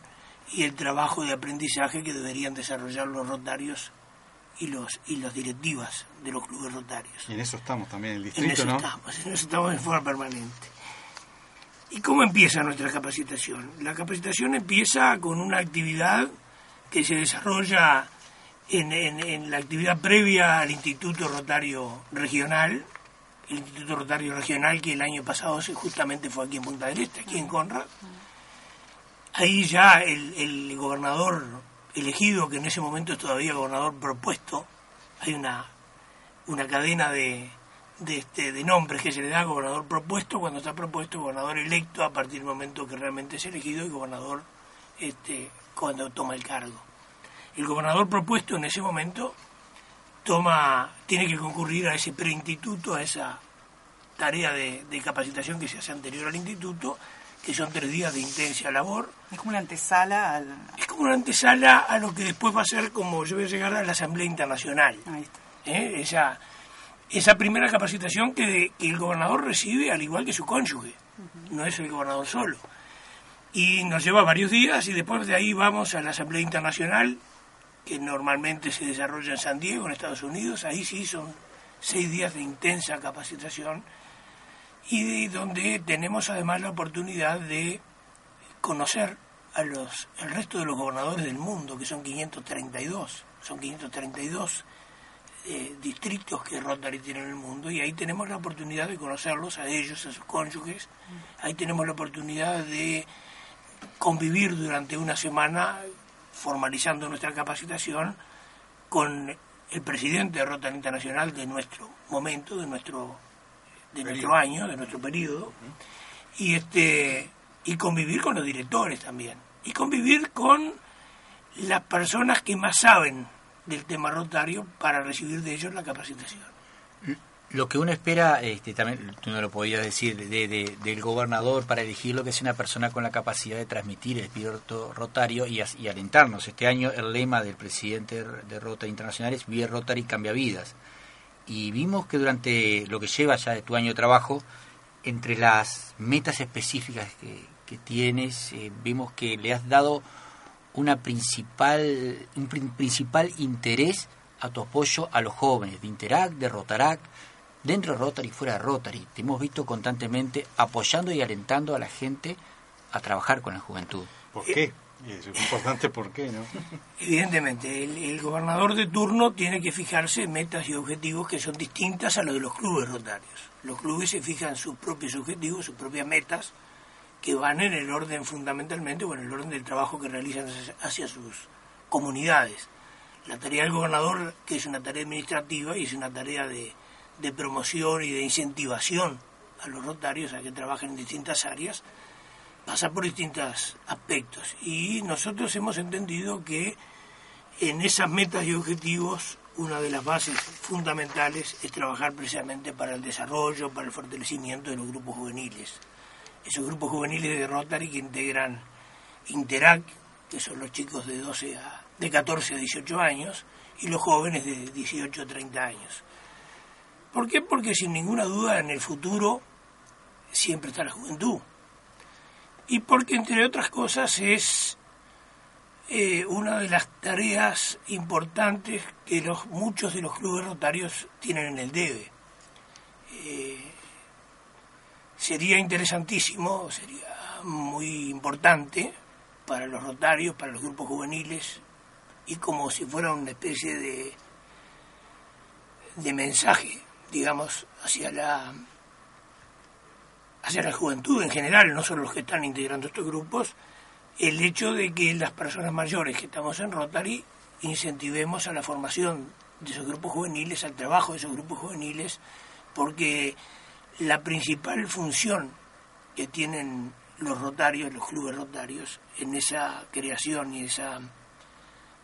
y el trabajo de aprendizaje que deberían desarrollar los rotarios y los y las directivas de los clubes rotarios.
Y en eso estamos también, el
En
distrito,
eso
¿no?
estamos, en eso estamos en forma permanente. ¿Y cómo empieza nuestra capacitación? La capacitación empieza con una actividad que se desarrolla en, en- en la actividad previa al Instituto Rotario Regional, el Instituto Rotario Regional que el año pasado se- justamente fue aquí en Punta del Este, aquí en Conrad. Ahí ya el, el gobernador elegido, que en ese momento es todavía gobernador propuesto, hay una, una cadena de, de, este, de nombres que se le da gobernador propuesto, cuando está propuesto, gobernador electo a partir del momento que realmente es elegido y gobernador este, cuando toma el cargo. El gobernador propuesto en ese momento toma, tiene que concurrir a ese preinstituto, a esa tarea de, de capacitación que se hace anterior al instituto, que son tres días de intensa labor.
Es como una antesala al...
Es como una antesala a lo que después va a ser como yo voy a llegar a la Asamblea Internacional. ¿Eh? Esa, esa primera capacitación que, que el gobernador recibe al igual que su cónyuge, no es el gobernador solo. Y nos lleva varios días y después de ahí vamos a la Asamblea Internacional, que normalmente se desarrolla en San Diego, en Estados Unidos. Ahí sí son seis días de intensa capacitación y de- donde tenemos además la oportunidad de conocer a los el resto de los gobernadores del mundo, que son 532, son 532 eh, distritos que Rotary tiene en el mundo y ahí tenemos la oportunidad de conocerlos a ellos, a sus cónyuges, ahí tenemos la oportunidad de convivir durante una semana formalizando nuestra capacitación con el presidente de Rotary Internacional de nuestro momento, de nuestro de nuestro año, de nuestro periodo, y este y convivir con los directores también, y convivir con las personas que más saben del tema rotario para recibir de ellos la capacitación.
Lo que uno espera, este, también tú no lo podías decir, de, de- del gobernador para elegirlo, que es una persona con la capacidad de transmitir el espíritu rotario y, alentarnos. Este año el lema del presidente de Rotary Internacional es Vía Rotary cambia vidas. Y vimos que durante lo que lleva ya de tu año de trabajo, entre las metas específicas que, que tienes, eh, vimos que le has dado una principal, un prin- principal interés a tu apoyo a los jóvenes de Interact, de Rotarac, dentro de Rotary y fuera de Rotary. Te hemos visto constantemente apoyando y alentando a la gente a trabajar con la juventud.
¿Por qué? Es importante, ¿por qué, no?
Evidentemente, el, gobernador de turno tiene que fijarse metas y objetivos que son distintas a los de los clubes rotarios. Los clubes se fijan sus propios objetivos, sus propias metas, que van en el orden fundamentalmente, o en el orden del trabajo que realizan hacia sus comunidades. La tarea del gobernador, que es una tarea administrativa y es una tarea de, de promoción y de incentivación a los rotarios a que trabajen en distintas áreas, pasa por distintos aspectos. Y nosotros hemos entendido que en esas metas y objetivos una de las bases fundamentales es trabajar precisamente para el desarrollo, para el fortalecimiento de los grupos juveniles. Esos grupos juveniles de Rotary que integran Interac, que son los chicos de 12 a, de 14 a 18 años, y los jóvenes de 18 a 30 años. ¿Por qué? Porque sin ninguna duda en el futuro siempre está la juventud. Y porque, entre otras cosas, es eh, una de las tareas importantes que los, muchos de los clubes rotarios tienen en el debe. Eh, sería interesantísimo, sería muy importante para los rotarios, para los grupos juveniles, y como si fuera una especie de, de mensaje, digamos, hacia la hacia la juventud en general, no solo los que están integrando estos grupos, el hecho de que las personas mayores que estamos en Rotary incentivemos a la formación de esos grupos juveniles, al trabajo de esos grupos juveniles, porque la principal función que tienen los rotarios, los clubes rotarios, en esa creación y esa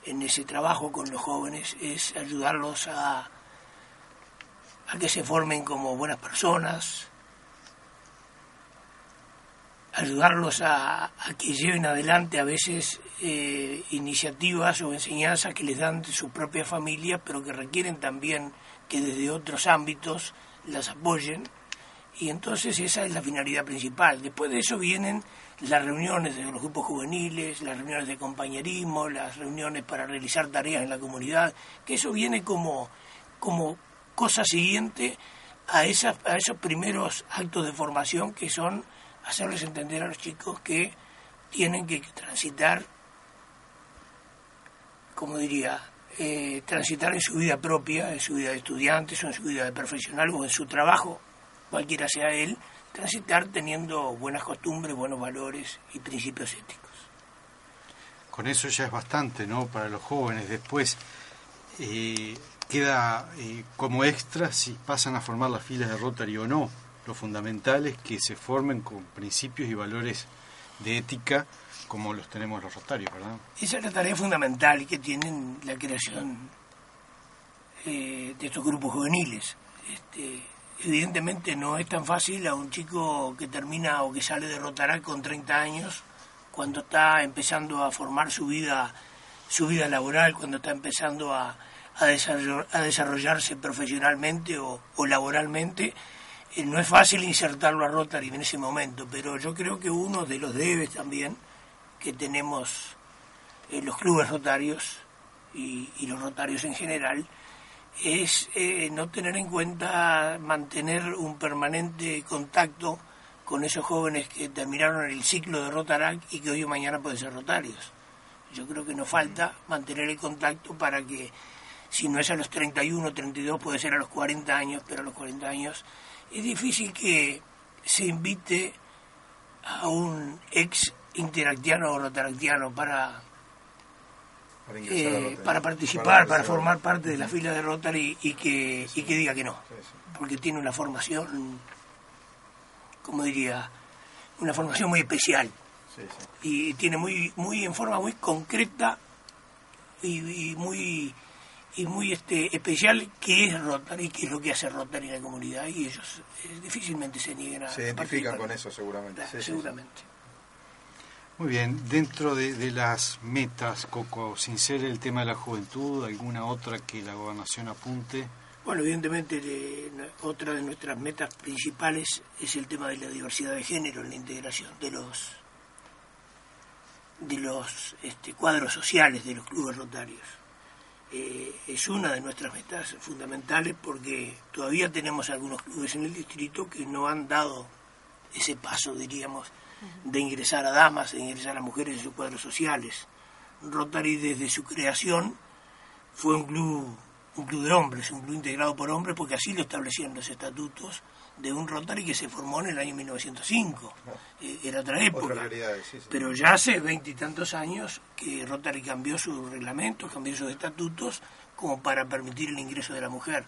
en ese trabajo con los jóvenes es ayudarlos a, a que se formen como buenas personas, ayudarlos a, que lleven adelante a veces eh, iniciativas o enseñanzas que les dan de su propia familia, pero que requieren también que desde otros ámbitos las apoyen. Y entonces esa es la finalidad principal. Después de eso vienen las reuniones de los grupos juveniles, las reuniones de compañerismo, las reuniones para realizar tareas en la comunidad, que eso viene como, como cosa siguiente a, esas, a esos primeros actos de formación que son hacerles entender a los chicos que tienen que transitar, como diría, eh, transitar en su vida propia, en su vida de estudiantes o en su vida de profesional o en su trabajo, cualquiera sea él, transitar teniendo buenas costumbres, buenos valores y principios éticos.
Con eso ya es bastante, ¿no? Para los jóvenes. Después eh, queda eh, como extra si pasan a formar las filas de Rotary o no lo fundamental es que se formen con principios y valores de ética como los tenemos los rotarios, ¿verdad?
Esa es la tarea fundamental que tienen la creación eh, de estos grupos juveniles. Este, evidentemente no es tan fácil a un chico que termina o que sale de Rotarac con 30 años, cuando está empezando a formar su vida, su vida laboral, cuando está empezando a, a, desarroll- a desarrollarse profesionalmente o, laboralmente, no es fácil insertarlo a Rotary en ese momento, pero yo creo que uno de los debes también que tenemos eh, los clubes rotarios y, y los rotarios en general es eh, no tener en cuenta mantener un permanente contacto con esos jóvenes que terminaron el ciclo de Rotarac y que hoy o mañana pueden ser rotarios. Yo creo que nos falta mantener el contacto para que, si no es a los 31, 32, puede ser a los 40 años, pero a los 40 años es difícil que se invite a un ex interactiano o rotaractiano para, eh, para participar,
Para
formar parte de la fila de Rotary y que, y que diga que no, porque tiene una formación, como diría, una formación muy especial. Y tiene muy, muy en forma muy concreta y, y muy y muy este especial qué es Rotary, qué es lo que hace Rotary en la comunidad y ellos eh, difícilmente se nieguen a
Se identifican con eso seguramente. Sí, sí, sí.
seguramente.
Muy bien, dentro de, de las metas, Coco, sin ser el tema de la juventud, ¿alguna otra que la gobernación apunte?
Bueno, evidentemente de- otra de nuestras metas principales es el tema de la diversidad de género en la integración de los de los este, cuadros sociales de los clubes rotarios. Eh, es una de nuestras metas fundamentales porque todavía tenemos algunos clubes en el distrito que no han dado ese paso, diríamos, de ingresar a damas, de ingresar a mujeres en sus cuadros sociales. Rotary desde su creación fue un club, un club de hombres, un club integrado por hombres porque así lo establecían los estatutos de un Rotary que se formó en el año 1905. Eh, era otra época.
Otra realidad, sí, sí.
Pero ya hace veintitantos años que Rotary cambió sus reglamentos, cambió sus estatutos como para permitir el ingreso de la mujer.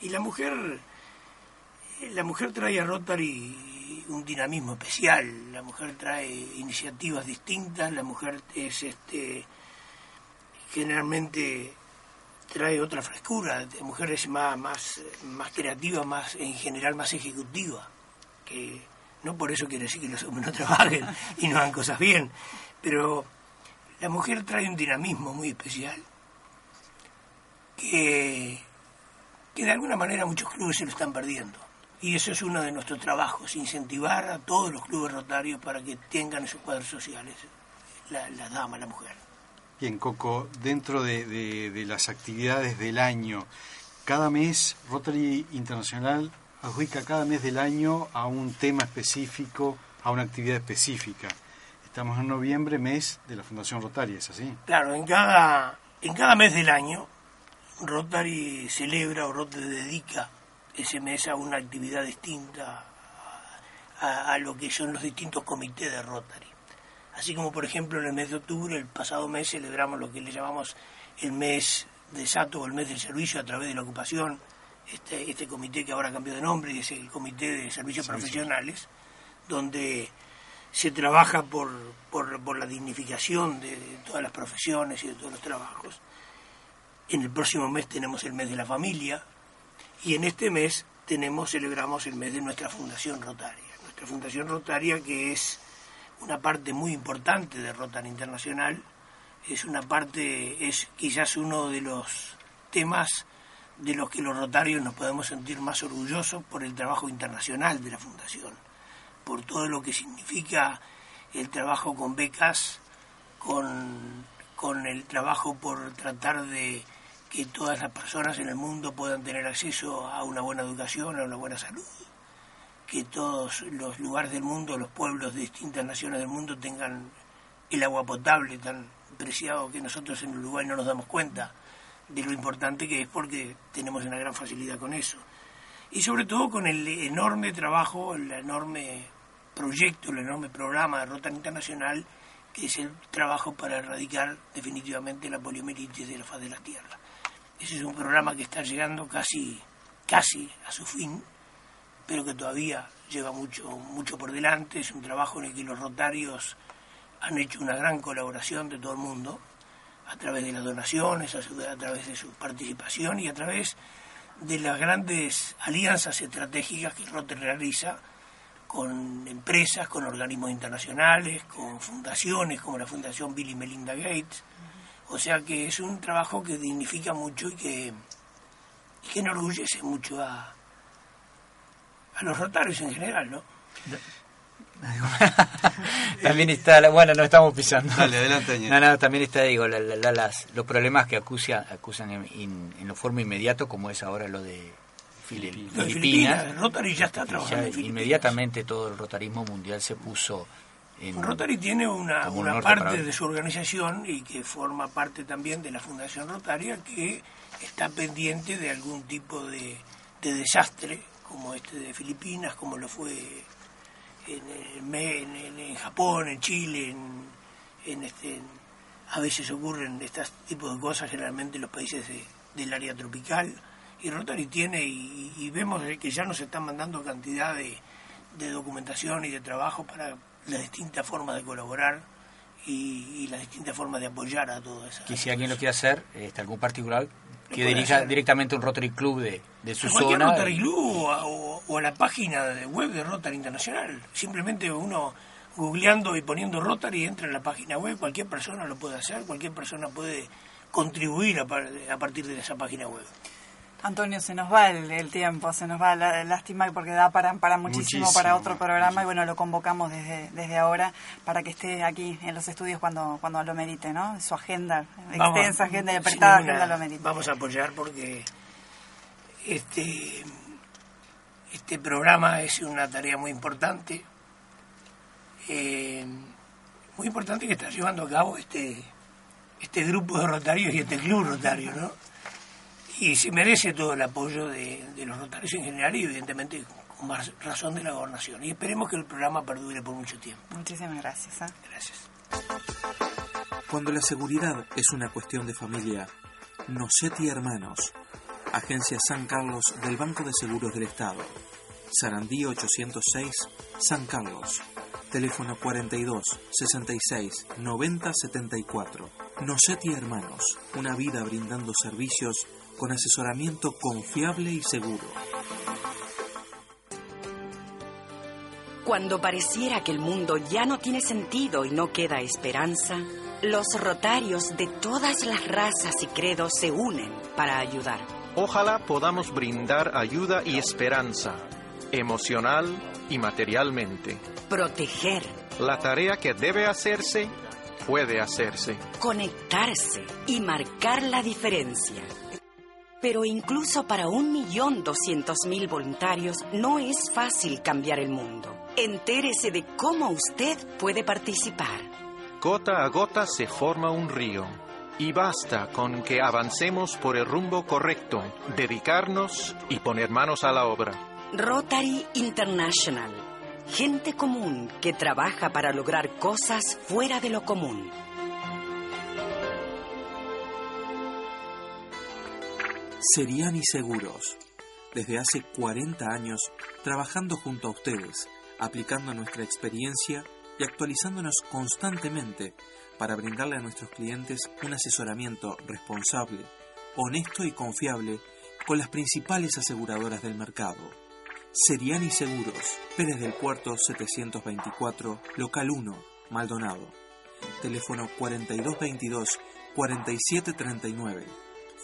Y la mujer la mujer trae a Rotary un dinamismo especial, la mujer trae iniciativas distintas, la mujer es este generalmente trae otra frescura, la mujer es más, más, más creativa, más en general más ejecutiva, que no por eso quiere decir que los hombres no trabajen y no hagan cosas bien, pero la mujer trae un dinamismo muy especial que, que de alguna manera muchos clubes se lo están perdiendo. Y eso es uno de nuestros trabajos, incentivar a todos los clubes rotarios para que tengan esos cuadros sociales, la, la dama, la mujer.
Bien, Coco, dentro de, de- las actividades del año, cada mes Rotary Internacional adjudica cada mes del año a un tema específico, a una actividad específica. Estamos en noviembre, mes de la Fundación Rotaria, ¿es así?
Claro, en cada, en cada mes del año, Rotary celebra o Rotary dedica ese mes a una actividad distinta a lo que son los distintos comités de Rotary. Así como, por ejemplo, en el mes de octubre, el pasado mes, celebramos lo que le llamamos el mes de Sato o el mes del servicio a través de la ocupación, este, este comité que ahora cambió de nombre, y es el Comité de Servicios
Sí, sí.
Profesionales, donde se trabaja por, por, por la dignificación de, de todas las profesiones y de todos los trabajos. En el próximo mes tenemos el mes de la familia y en este mes tenemos, celebramos el mes de nuestra Fundación Rotaria. Nuestra Fundación Rotaria que es una parte muy importante de Rotary Internacional, es una parte, es quizás uno de los temas de los que los rotarios nos podemos sentir más orgullosos por el trabajo internacional de la Fundación, por todo lo que significa el trabajo con becas, con, con el trabajo por tratar de que todas las personas en el mundo puedan tener acceso a una buena educación, a una buena salud, que todos los lugares del mundo, los pueblos de distintas naciones del mundo tengan el agua potable tan preciado que nosotros en Uruguay no nos damos cuenta de lo importante que es porque tenemos una gran facilidad con eso. Y sobre todo con el enorme trabajo, el enorme proyecto, el enorme programa de Rotary Internacional, que es el trabajo para erradicar definitivamente la poliomielitis de la faz de la Tierra. Ese es un programa que está llegando casi, casi a su fin, pero que todavía lleva mucho, mucho por delante. Es un trabajo en el que los rotarios han hecho una gran colaboración de todo el mundo, a través de las donaciones, a, través de su participación y a través de las grandes alianzas estratégicas que Rotary realiza con empresas, con organismos internacionales, con fundaciones como la Fundación Bill y Melinda Gates. O sea que es un trabajo que dignifica mucho y que, y que enorgullece mucho a, a los rotarios en general, ¿no?
También está, la- bueno, no estamos pisando.
Dale, adelante, Añez.
No, no, también está, digo, la- la- las, los problemas que acusa, acusan en, en, en lo forma inmediato, como es ahora lo de Fili-
Lo de
Filipinas.
Rotary ya está trabajando en Filipinas.
inmediatamente todo el rotarismo mundial se puso en...
Rotary tiene una, una parte de su organización y que forma parte también de la Fundación Rotaria que está pendiente de algún tipo de, de desastre, como este de Filipinas, como lo fue en, en, Japón, en Chile, en, este, a veces ocurren estos tipos de cosas generalmente en los países de- del área tropical. Y Rotary tiene, y, y vemos que ya nos están mandando cantidad de, de documentación y de trabajo para las distintas formas de colaborar y, y las distintas formas de apoyar a todo eso.
Que si alguien lo quiere hacer, este, algún particular, que dirija
hacer.
directamente a un Rotary Club de, de su
cualquier
zona.
Rotary Club o a, o- o a la página de web de Rotary Internacional. Simplemente uno googleando y poniendo Rotary entra en la página web, cualquier persona lo puede hacer, cualquier persona puede contribuir a, par- a partir de esa página web.
Antonio, se nos va el, el tiempo, se nos va la lástima porque da para, para muchísimo,
Muchísimo,
para otro programa y bueno, lo convocamos desde, desde ahora para que esté aquí en los estudios cuando, cuando lo merite, ¿no? Su agenda,
Vamos,
extensa agenda y apretada agenda lo merite.
Vamos a apoyar porque este, este programa es una tarea muy importante, eh, muy importante que está llevando a cabo este, este grupo de rotarios y este club rotario, ¿no? Y se merece todo el apoyo de, de los rotarios en general y evidentemente con más razón de la gobernación. Y esperemos que el programa perdure por mucho tiempo.
Muchísimas gracias. ¿eh?
Gracias.
Cuando la seguridad es una cuestión de familia, Nocetti Hermanos, Agencia San Carlos del Banco de Seguros del Estado, Sarandí 806, San Carlos. Teléfono 42 66 90 74. Nocetti Hermanos, una vida brindando servicios con asesoramiento confiable y seguro.
Cuando pareciera que el mundo ya no tiene sentido y no queda esperanza, los rotarios de todas las razas y credos se unen para ayudar.
Ojalá podamos brindar ayuda y esperanza, emocional y materialmente.
Proteger,
La tarea que debe hacerse, puede hacerse.
conectarse y marcar la diferencia. Pero incluso para un millón doscientos mil voluntarios no es fácil cambiar el mundo. Entérese de cómo usted puede participar.
Gota a gota se forma un río. Y basta con que avancemos por el rumbo correcto, dedicarnos y poner manos a la obra.
Rotary International. Gente común que trabaja para lograr cosas fuera de lo común.
Seriani Seguros. Desde hace 40 años trabajando junto a ustedes, aplicando nuestra experiencia y actualizándonos constantemente para brindarle a nuestros clientes un asesoramiento responsable, honesto y confiable con las principales aseguradoras del mercado. Seriani Seguros, Pérez del Puerto 724, Local 1, Maldonado. Teléfono 4222-4739.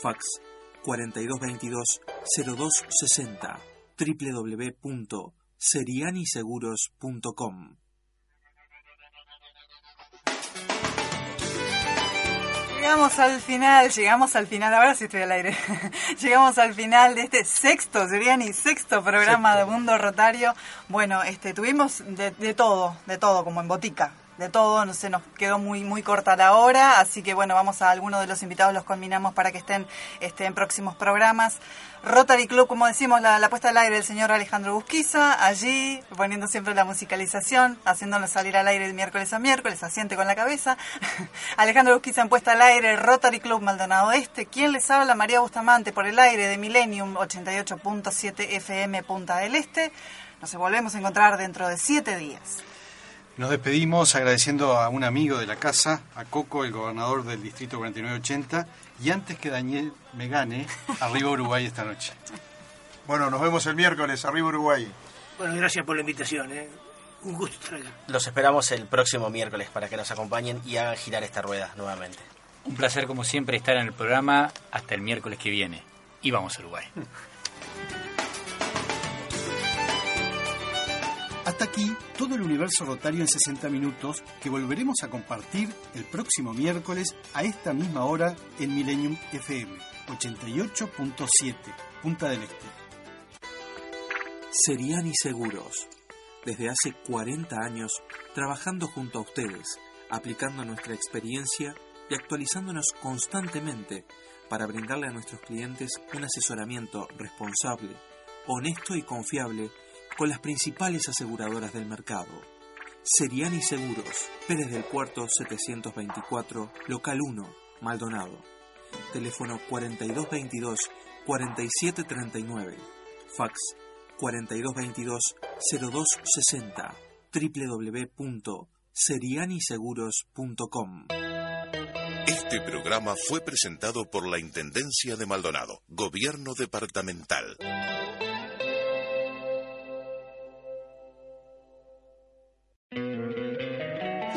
Fax 4222-0260. www.serianiseguros.com.
Llegamos al final, llegamos al final, ahora sí estoy al aire. llegamos al final de este sexto, sería ni sexto programa de Mundo Rotario. Bueno, este tuvimos de, de todo, de todo, como en botica, de todo, no sé, nos quedó muy muy corta la hora, así que bueno, vamos a algunos de los invitados, los combinamos para que estén este, en próximos programas. Rotary Club, como decimos, la, la puesta al aire del señor Alejandro Busquiza, allí poniendo siempre la musicalización, haciéndonos salir al aire de miércoles a miércoles, asiente con la cabeza. Alejandro Busquiza en puesta al aire, Rotary Club Maldonado Este. ¿Quién les habla? María Bustamante por el aire de Millennium 88.7 FM Punta del Este. Nos volvemos a encontrar dentro de siete días.
Nos despedimos agradeciendo a un amigo de la casa, a Coco, el gobernador del distrito 4980, y antes que Daniel me gane, arriba Uruguay esta noche.
Bueno, nos vemos el miércoles, arriba Uruguay.
Bueno, gracias por la invitación. ¿eh? Un gusto estar acá.
Los esperamos el próximo miércoles para que nos acompañen y hagan girar esta rueda nuevamente.
Un placer, como siempre, estar en el programa hasta el miércoles que viene. Y vamos a Uruguay.
Hasta aquí todo el universo rotario en 60 minutos que volveremos a compartir el próximo miércoles a esta misma hora en Millennium FM 88.7 Punta del Este.
Seriani Seguros. Desde hace 40 años trabajando junto a ustedes, aplicando nuestra experiencia y actualizándonos constantemente para brindarle a nuestros clientes un asesoramiento responsable, honesto y confiable con las principales aseguradoras del mercado. Seriani Seguros, Pérez del Puerto 724, Local 1, Maldonado. Teléfono 4222-4739. Fax 4222-0260. www.serianiseguros.com.
Este programa fue presentado por la Intendencia de Maldonado, Gobierno Departamental.